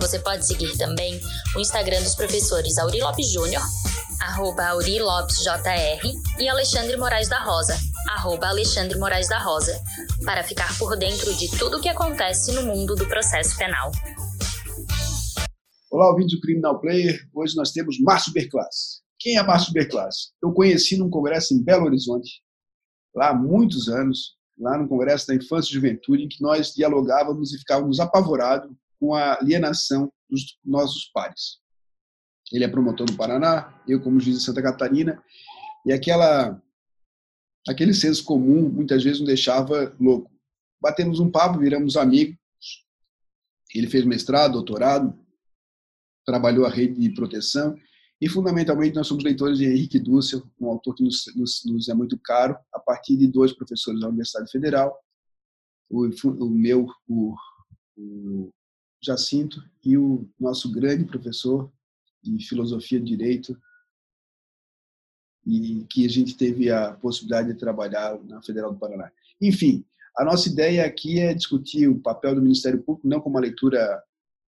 Você pode seguir também o Instagram dos professores Auri Lopes Júnior, arroba Auri Lopes JR, e Alexandre Moraes da Rosa, arroba Alexandre Moraes da Rosa, para ficar por dentro de tudo o que acontece no mundo do processo penal. Olá, ouvintes do Criminal Player. Hoje nós temos Márcio Berclass. Quem é Márcio Berclass? Eu conheci num congresso em Belo Horizonte, lá há muitos anos, lá no Congresso da Infância e Juventude, em que nós dialogávamos e ficávamos apavorados com a alienação dos nossos pares. Ele é promotor no Paraná, eu como juiz de Santa Catarina, e aquela aquele senso comum muitas vezes nos deixava louco. Batemos um papo, viramos amigos. Ele fez mestrado, doutorado, trabalhou a rede de proteção e, fundamentalmente, nós somos leitores de Henrique Dussel, um autor que nos, nos, nos, é muito caro, a partir de dois professores da Universidade Federal, o, o meu, o, o Jacinto, e o nosso grande professor de Filosofia e Direito, e que a gente teve a possibilidade de trabalhar na Federal do Paraná. Enfim, a nossa ideia aqui é discutir o papel do Ministério Público, não como uma leitura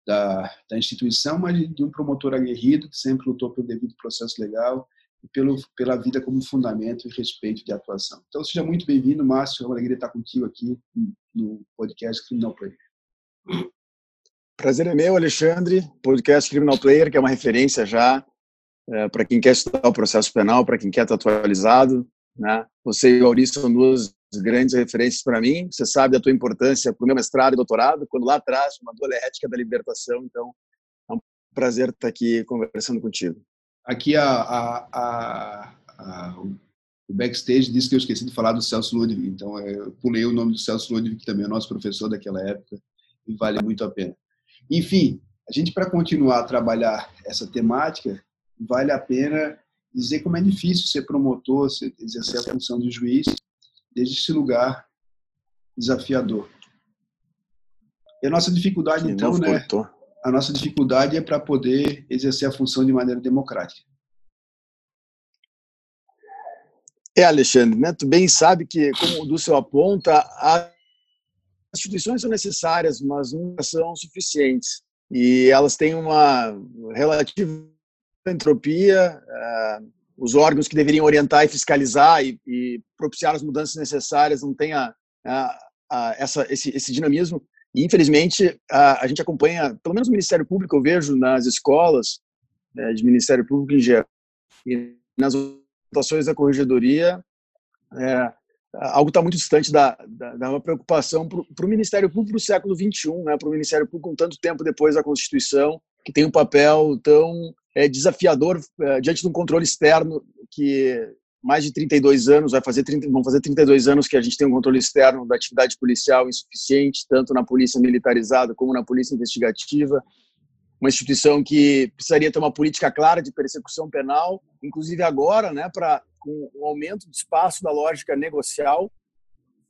da, da instituição, mas de um promotor aguerrido que sempre lutou pelo devido processo legal e pelo, pela vida como fundamento e respeito de atuação. Então, seja muito bem-vindo, Márcio. É uma alegria estar contigo aqui no podcast Criminal Player. Prazer é meu, Alexandre. Podcast Criminal Player, que é uma referência já é, para quem quer estudar o processo penal, para quem quer estar atualizado. Né? Você e o Maurício são duas grandes referências para mim. Você sabe da tua importância para o meu mestrado e doutorado, quando lá atrás, uma dole ética da libertação. Então, é um prazer estar aqui conversando contigo. Aqui a, a, a, a o backstage disse que eu esqueci de falar do Celso Ludwig, então eu pulei o nome do Celso Ludwig, que também é nosso professor daquela época, e vale muito a pena. Enfim, a gente, para continuar a trabalhar essa temática, vale a pena dizer como é difícil ser promotor, exercer a função de juiz, desde esse lugar desafiador. E a nossa dificuldade, então, né? A nossa dificuldade é para poder exercer a função de maneira democrática. É, Alexandre, né? tu bem sabe que, como o Dúcio aponta, as instituições são necessárias, mas não são suficientes. E elas têm uma relativa entropia, uh, os órgãos que deveriam orientar e fiscalizar e, e propiciar as mudanças necessárias não têm a, a, a, essa, esse, esse, dinamismo. E, infelizmente, a, gente acompanha, pelo menos o Ministério Público, eu vejo nas escolas né, de Ministério Público em geral, e nas votações da corregedoria, é, algo está muito distante da, da, da preocupação para o Ministério Público do século XXI, né, para o Ministério Público com tanto tempo depois da Constituição, que tem um papel tão é, desafiador é, diante de um controle externo que mais de 32 anos, vai fazer 30, vão fazer 32 anos que a gente tem um controle externo da atividade policial insuficiente, tanto na polícia militarizada como na polícia investigativa. Uma instituição que precisaria ter uma política clara de persecução penal, inclusive agora, né, para com o aumento do espaço da lógica negocial.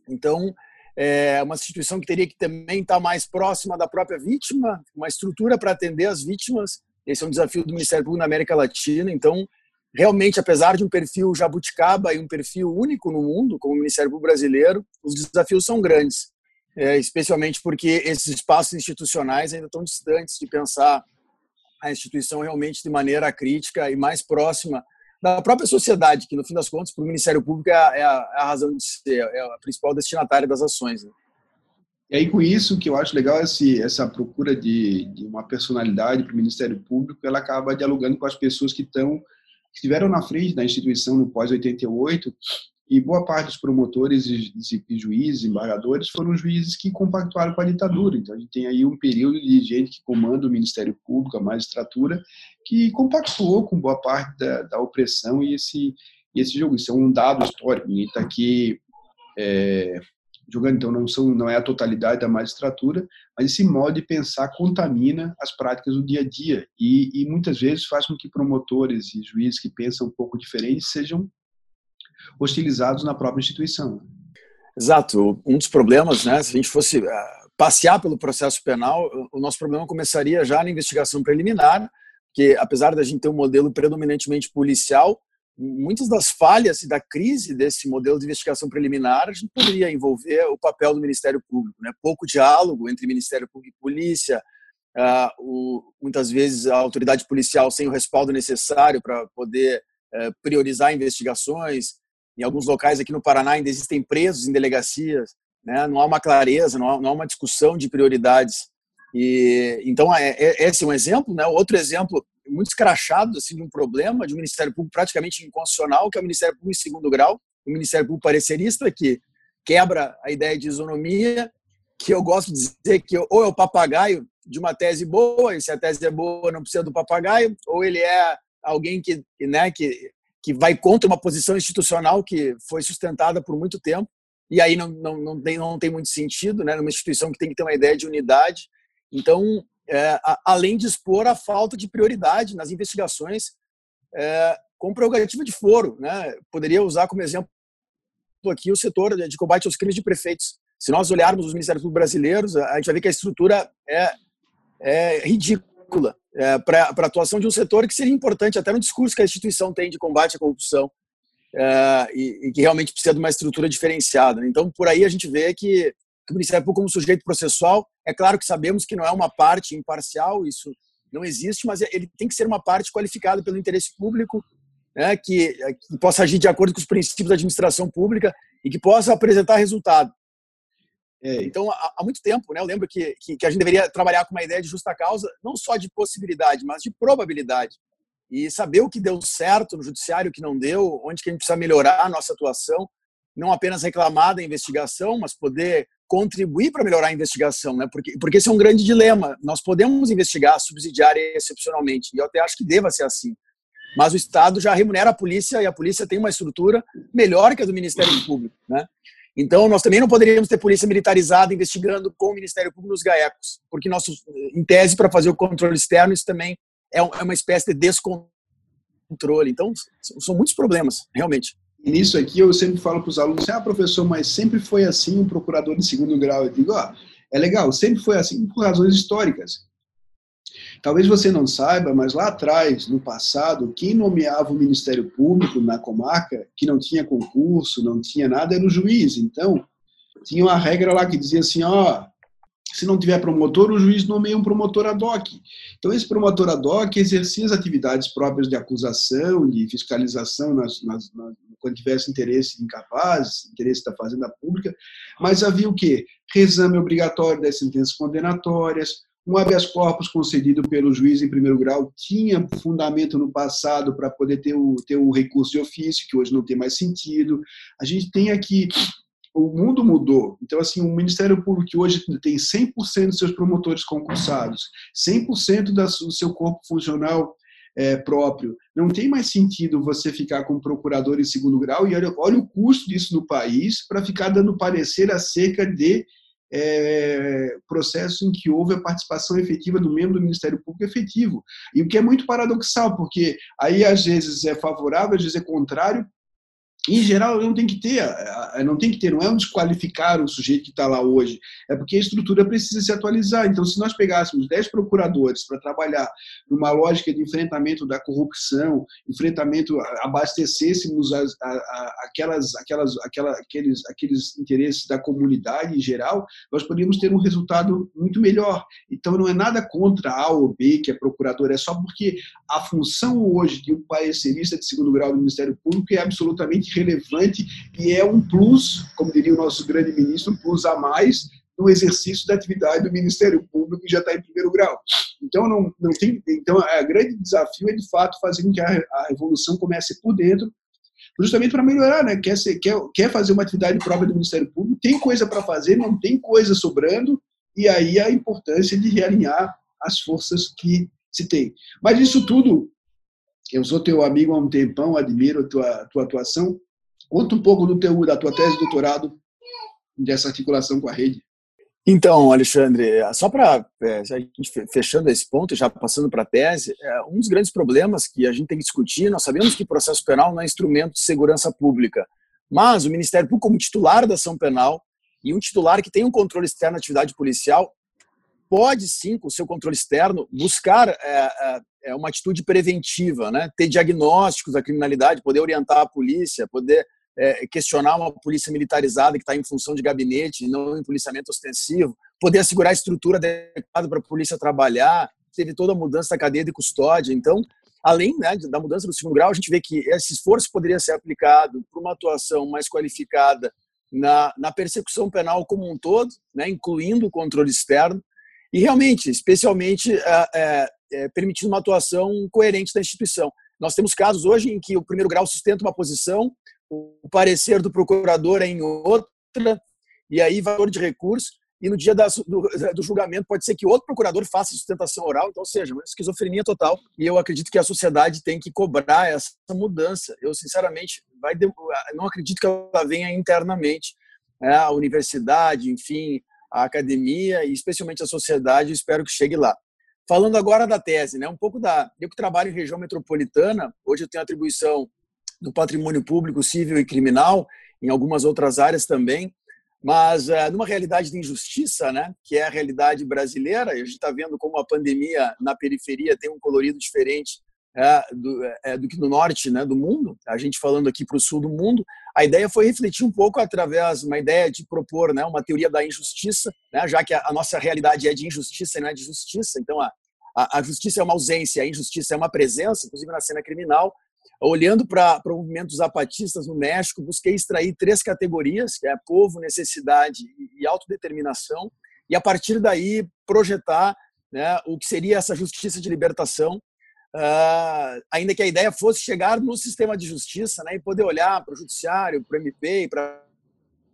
Então, é uma instituição que teria que também estar mais próxima da própria vítima, uma estrutura para atender as vítimas esse é um desafio do Ministério Público na América Latina. Então, realmente, apesar de um perfil jabuticaba e um perfil único no mundo, como o Ministério Público brasileiro, os desafios são grandes, é, especialmente porque esses espaços institucionais ainda estão distantes de pensar a instituição realmente de maneira crítica e mais próxima da própria sociedade, que no fim das contas, para o Ministério Público é a, é a, é a razão de ser, é a principal destinatária das ações. Né? E aí, com isso, que eu acho legal esse, essa procura de, de uma personalidade para o Ministério Público, ela acaba dialogando com as pessoas que estão que estiveram na frente da instituição no pós-88 e boa parte dos promotores e, e juízes, embargadores, foram juízes que compactuaram com a ditadura. Então, a gente tem aí um período de gente que comanda o Ministério Público, a magistratura, que compactuou com boa parte da, da opressão e esse, e esse jogo. Isso é um dado histórico. Ninguém está aqui é, jogando então não são não é a totalidade da magistratura, mas esse modo de pensar contamina as práticas do dia a dia e, e muitas vezes faz com que promotores e juízes que pensam um pouco diferente sejam hostilizados na própria instituição. Exato. Um dos problemas, né, se a gente fosse uh, passear pelo processo penal, o nosso problema começaria já na investigação preliminar, que apesar da gente ter um modelo predominantemente policial, muitas das falhas e da crise desse modelo de investigação preliminar a gente poderia envolver o papel do Ministério Público, né? Pouco diálogo entre Ministério Público e polícia, uh, o, muitas vezes a autoridade policial sem o respaldo necessário para poder uh, priorizar investigações. Em alguns locais aqui no Paraná ainda existem presos em delegacias, né? Não há uma clareza, não há, não há uma discussão de prioridades. E então é, é, esse é um exemplo, né? Outro exemplo muito escrachado assim, de um problema de um Ministério Público praticamente inconstitucional, que é o Ministério Público em segundo grau, o Ministério Público parecerista, que quebra a ideia de isonomia, que eu gosto de dizer que ou é o papagaio de uma tese boa, e se a tese é boa não precisa do papagaio, ou ele é alguém que, né, que, que vai contra uma posição institucional que foi sustentada por muito tempo, e aí não, não, não, tem, não tem muito sentido, né, numa instituição que tem que ter uma ideia de unidade. Então, é, a, além de expor a falta de prioridade nas investigações é, com prerrogativa de foro. Né? Poderia usar como exemplo aqui o setor de combate aos crimes de prefeitos. Se nós olharmos os ministérios brasileiros, a gente vai ver que a estrutura é, é ridícula é, para a atuação de um setor que seria importante até no discurso que a instituição tem de combate à corrupção é, e, e, que realmente precisa de uma estrutura diferenciada. Então, por aí a gente vê que que o Ministério Público como sujeito processual, é claro que sabemos que não é uma parte imparcial, isso não existe, mas ele tem que ser uma parte qualificada pelo interesse público, né, que, que possa agir de acordo com os princípios da administração pública e que possa apresentar resultado. É. Então, há, há, muito tempo, né, eu lembro que, que, que, a gente deveria trabalhar com uma ideia de justa causa, não só de possibilidade, mas de probabilidade. E saber o que deu certo no judiciário, o que não deu, onde que a gente precisa melhorar a nossa atuação, não apenas reclamar da investigação, mas poder contribuir para melhorar a investigação, né? Porque, porque esse é um grande dilema. Nós podemos investigar subsidiária excepcionalmente, e eu até acho que deva ser assim. Mas o Estado já remunera a polícia e a polícia tem uma estrutura melhor que a do Ministério Público, né? Então, nós também não poderíamos ter polícia militarizada investigando com o Ministério Público nos GAECOS, porque nós, em tese, para fazer o controle externo, isso também é, é uma espécie de descontrole. Então, são muitos problemas, realmente. E nisso aqui eu sempre falo para os alunos, ah, professor, mas sempre foi assim um procurador de segundo grau. Eu digo, ah, é legal, sempre foi assim por razões históricas. Talvez você não saiba, mas lá atrás, no passado, quem nomeava o Ministério Público na comarca, que não tinha concurso, não tinha nada, era o juiz. Então, tinha uma regra lá que dizia assim, ó, se não tiver promotor, o juiz nomeia um promotor ad hoc. Então, esse promotor ad hoc exercia as atividades próprias de acusação, de fiscalização, nas, nas, nas, quando tivesse interesse incapaz, interesse da Fazenda Pública, mas havia o quê? Reexame obrigatório das sentenças condenatórias, um habeas corpus concedido pelo juiz em primeiro grau tinha fundamento no passado para poder ter o, ter o recurso de ofício, que hoje não tem mais sentido. A gente tem aqui o mundo mudou. Então, assim, o Ministério Público que hoje tem 100% dos seus promotores concursados, 100% do seu corpo funcional é, próprio, não tem mais sentido você ficar com procurador em segundo grau e olha, olha o custo disso no país para ficar dando parecer acerca de é, processos em que houve a participação efetiva do membro do Ministério Público efetivo. E o que é muito paradoxal, porque aí às vezes é favorável, às vezes é contrário, em geral não tem que ter, não tem que ter, não é um desqualificar o sujeito que está lá hoje, é porque a estrutura precisa se atualizar. Então, se nós pegássemos 10 procuradores para trabalhar numa lógica de enfrentamento da corrupção, enfrentamento, abastecêssemos as, a, a, aquelas, aquelas, aquela, aqueles, aqueles interesses da comunidade em geral, nós poderíamos ter um resultado muito melhor. Então, não é nada contra A ou B, que é procurador, é só porque a função hoje de um parecerista de segundo grau do Ministério Público é absolutamente relevante e é um plus, como diria o nosso grande ministro, um plus a mais no exercício da atividade do Ministério Público que já está em primeiro grau. Então, não, não tem, então, o grande desafio é, de fato, fazer com que a, a revolução comece por dentro, justamente para melhorar, né? Quer, ser, quer, quer fazer uma atividade própria do Ministério Público, tem coisa para fazer, não tem coisa sobrando, e aí a importância de realinhar as forças que se tem. Mas isso tudo eu sou teu amigo há um tempão, admiro a tua, tua atuação. Conta um pouco do teu, da tua tese de doutorado dessa articulação com a rede? Então, Alexandre, só para é, fechando esse ponto, já passando para a tese, é, um dos grandes problemas que a gente tem que discutir, nós sabemos que processo penal não é instrumento de segurança pública, mas o Ministério Público, como titular da ação penal e um titular que tem um controle externo da atividade policial, pode sim, com o seu controle externo, buscar é, é, uma atitude preventiva, né? ter diagnósticos da criminalidade, poder orientar a polícia, poder é, questionar uma polícia militarizada que está em função de gabinete, não em policiamento ostensivo, poder assegurar a estrutura adequada para a polícia trabalhar, teve toda a mudança da cadeia de custódia. Então, além né, da mudança do segundo grau, a gente vê que esse esforço poderia ser aplicado para uma atuação mais qualificada na, na persecução penal como um todo, né, incluindo o controle externo, e realmente, especialmente, é, é, é, permitindo uma atuação coerente da instituição. Nós temos casos hoje em que o primeiro grau sustenta uma posição, o parecer do procurador é em outra, e aí valor de recurso, e no dia do, do, julgamento pode ser que outro procurador faça sustentação oral, então, ou seja, uma esquizofrenia total. E eu acredito que a sociedade tem que cobrar essa mudança. Eu, sinceramente, vai, não acredito que ela venha internamente. Né? A universidade, enfim, a academia e especialmente a sociedade, espero que chegue lá. Falando agora da tese, né? um pouco da. Eu que trabalho em região metropolitana, hoje eu tenho atribuição do patrimônio público, civil e criminal, em algumas outras áreas também, mas uh, numa realidade de injustiça, né, que é a realidade brasileira, a gente está vendo como a pandemia na periferia tem um colorido diferente é, do, é, do, que no norte né, do mundo, a gente falando aqui para o sul do mundo, a ideia foi refletir um pouco através uma ideia de propor né, uma teoria da injustiça, né, já que a, a, nossa realidade é de injustiça e não é de justiça, então a, a, a justiça é uma ausência, a injustiça é uma presença, inclusive na cena criminal, olhando para o movimento zapatistas no México, busquei extrair três categorias, que é povo, necessidade e autodeterminação, e a partir daí projetar né, o que seria essa justiça de libertação, uh, ainda que a ideia fosse chegar no sistema de justiça né, e poder olhar para o judiciário, para o MP, para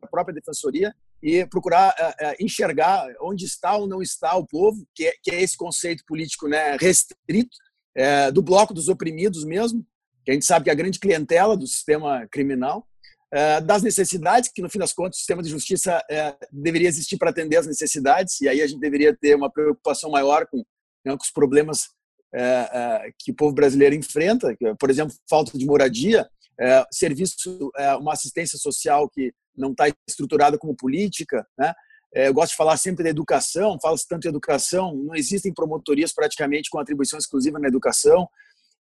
a própria defensoria e procurar uh, uh, enxergar onde está ou não está o povo, que é, que é esse conceito político né, restrito, é, do bloco dos oprimidos mesmo, que a gente sabe que a grande clientela do sistema criminal, é, das necessidades, que no fim das contas o sistema de justiça é, deveria existir para atender as necessidades, e aí a gente deveria ter uma preocupação maior com, né, com os problemas é, que o povo brasileiro enfrenta, por exemplo, falta de moradia, serviço, uma assistência social que não está estruturada como política, né? eu gosto de falar sempre da educação, fala-se tanto em educação, não existem promotorias praticamente com atribuição exclusiva na educação,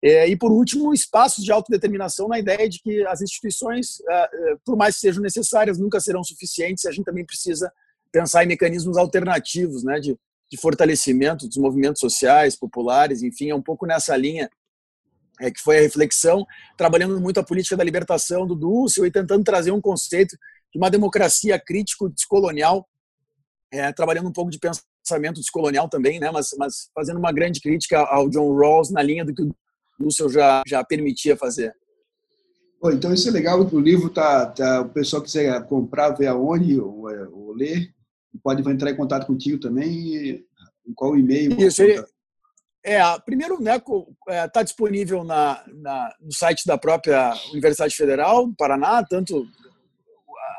é, e, por último, espaços de autodeterminação na ideia de que as instituições, é, é, por mais que sejam necessárias, nunca serão suficientes. A gente também precisa pensar em mecanismos alternativos né, de, de fortalecimento dos movimentos sociais, populares, enfim, é um pouco nessa linha é, que foi a reflexão, trabalhando muito a política da libertação do Dúcio e tentando trazer um conceito de uma democracia crítico-descolonial, é, trabalhando um pouco de pensamento descolonial também, né, mas, mas fazendo uma grande crítica ao John Rawls na linha do que o Lúcio já, já permitia fazer. Pô, então isso é legal, o livro tá, tá o pessoal quiser comprar, ver aonde ou, ou ler, pode entrar em contato contigo também, qual o e-mail? Isso, ele, é, primeiro, né, está é, disponível na, na, no site da própria Universidade Federal do Paraná, tanto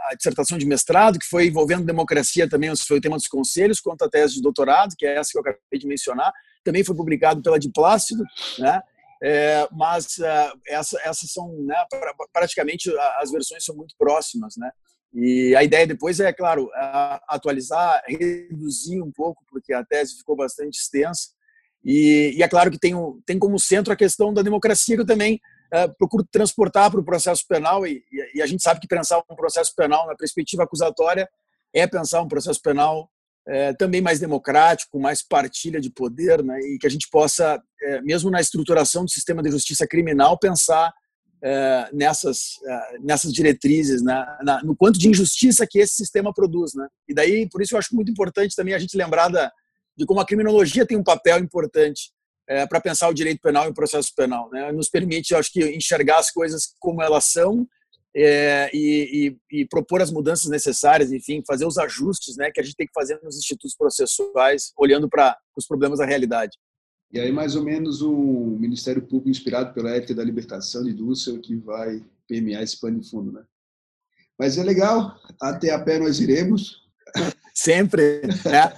a dissertação de mestrado, que foi envolvendo democracia também, foi o tema dos conselhos, quanto a tese de doutorado, que é essa que eu acabei de mencionar, também foi publicado pela Diplácido, né, é, mas uh, essa, essas são né, praticamente as versões são muito próximas, né? E a ideia depois é, claro, atualizar, reduzir um pouco, porque a tese ficou bastante extensa. E, e é claro que tem, tem como centro a questão da democracia, que eu também uh, procuro transportar para o processo penal. E, e, a gente sabe que pensar um processo penal na perspectiva acusatória é pensar um processo penal é, também mais democrático, mais partilha de poder, né, e que a gente possa, é, mesmo na estruturação do sistema de justiça criminal, pensar nessas, nessas diretrizes, né, na, no quanto de injustiça que esse sistema produz. Né? E daí, por isso eu acho muito importante também a gente lembrar da, de como a criminologia tem um papel importante é, para pensar o direito penal e o processo penal. Né? Nos permite, acho que, enxergar as coisas como elas são é, e, e, e, propor as mudanças necessárias, enfim, fazer os ajustes né, que a gente tem que fazer nos institutos processuais, olhando para os problemas da realidade. E aí, mais ou menos, um Ministério Público inspirado pela ética da libertação de Dussel que vai permear esse pano de fundo, né? Mas é legal, até a pé nós iremos. Sempre, né?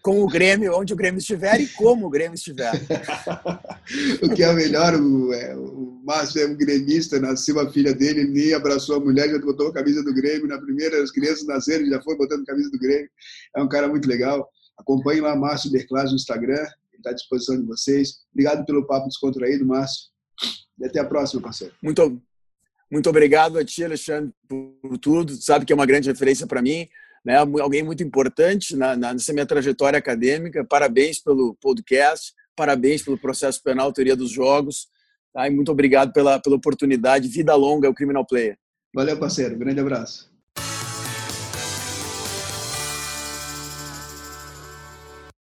Com o Grêmio, onde o Grêmio estiver e como o Grêmio estiver. o que é melhor, o, é, o Márcio é um gremista, nasceu a filha dele, ele nem abraçou a mulher, já botou a camisa do Grêmio. Na primeira, as crianças nasceram, já foi botando a camisa do Grêmio. É um cara muito legal. Acompanhe lá Márcio Berclas no Instagram, ele está à disposição de vocês. Obrigado pelo papo descontraído, Márcio. E até a próxima, parceiro. Muito, muito obrigado a ti, Alexandre, por tudo. Sabe que é uma grande referência para mim né, alguém muito importante na, na, nessa minha trajetória acadêmica. Parabéns pelo podcast, parabéns pelo processo penal, teoria dos jogos. Tá? E muito obrigado pela, pela oportunidade. Vida longa ao Criminal Player. Valeu, parceiro. Grande abraço.